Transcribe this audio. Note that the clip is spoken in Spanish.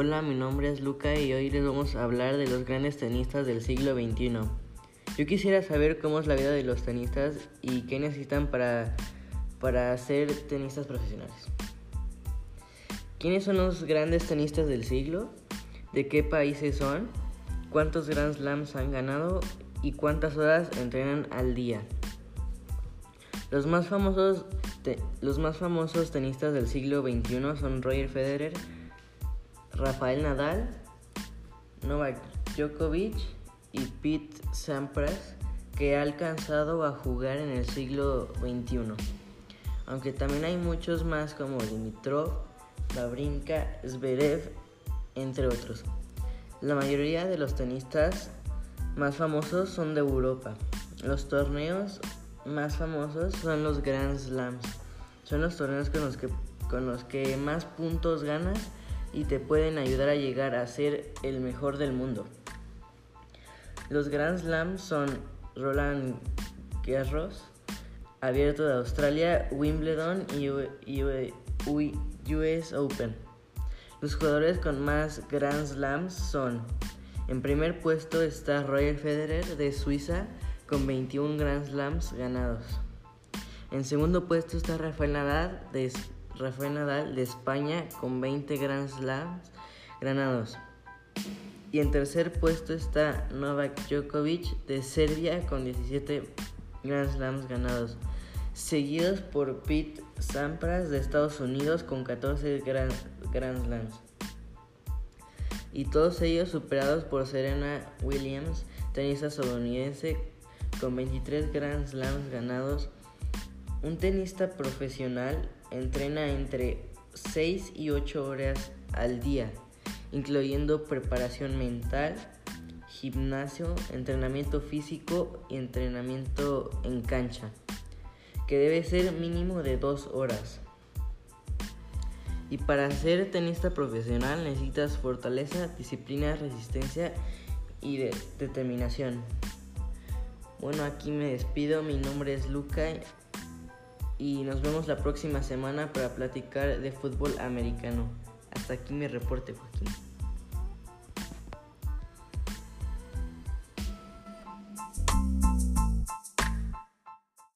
Hola, mi nombre es Luca y hoy les vamos a hablar de los grandes tenistas del siglo XXI. Yo quisiera saber cómo es la vida de los tenistas y qué necesitan para, para ser tenistas profesionales. ¿Quiénes son los grandes tenistas del siglo? ¿De qué países son? ¿Cuántos Grand Slams han ganado? ¿Y cuántas horas entrenan al día? Los más famosos, los más famosos tenistas del siglo XXI son Roger Federer, Rafael Nadal, Novak Djokovic y Pete Sampras, que ha alcanzado a jugar en el siglo XXI. Aunque también hay muchos más como Dimitrov, Babrinka, Zverev, entre otros. La mayoría de los tenistas más famosos son de Europa. Los torneos más famosos son los Grand Slams. Son los torneos con los que, con los que más puntos ganas y te pueden ayudar a llegar a ser el mejor del mundo. Los Grand Slams son Roland Garros, Abierto de Australia, Wimbledon y US Open. Los jugadores con más Grand Slams son, en primer puesto está Roger Federer de Suiza con 21 Grand Slams ganados. En segundo puesto está Rafael Nadal de Rafael Nadal de España con 20 Grand Slams ganados. Y en tercer puesto está Novak Djokovic de Serbia con 17 Grand Slams ganados, seguidos por Pete Sampras de Estados Unidos con 14 Grand, Slams. Y todos ellos superados por Serena Williams, tenista estadounidense con 23 Grand Slams ganados. Un tenista profesional entrena entre 6 y 8 horas al día, incluyendo preparación mental, gimnasio, entrenamiento físico y entrenamiento en cancha, que debe ser mínimo de 2 horas. Y para ser tenista profesional necesitas fortaleza, disciplina, resistencia y determinación. Bueno, aquí me despido. Mi nombre es Luca y nos vemos la próxima semana para platicar de fútbol americano. Hasta aquí mi reporte, Joaquín.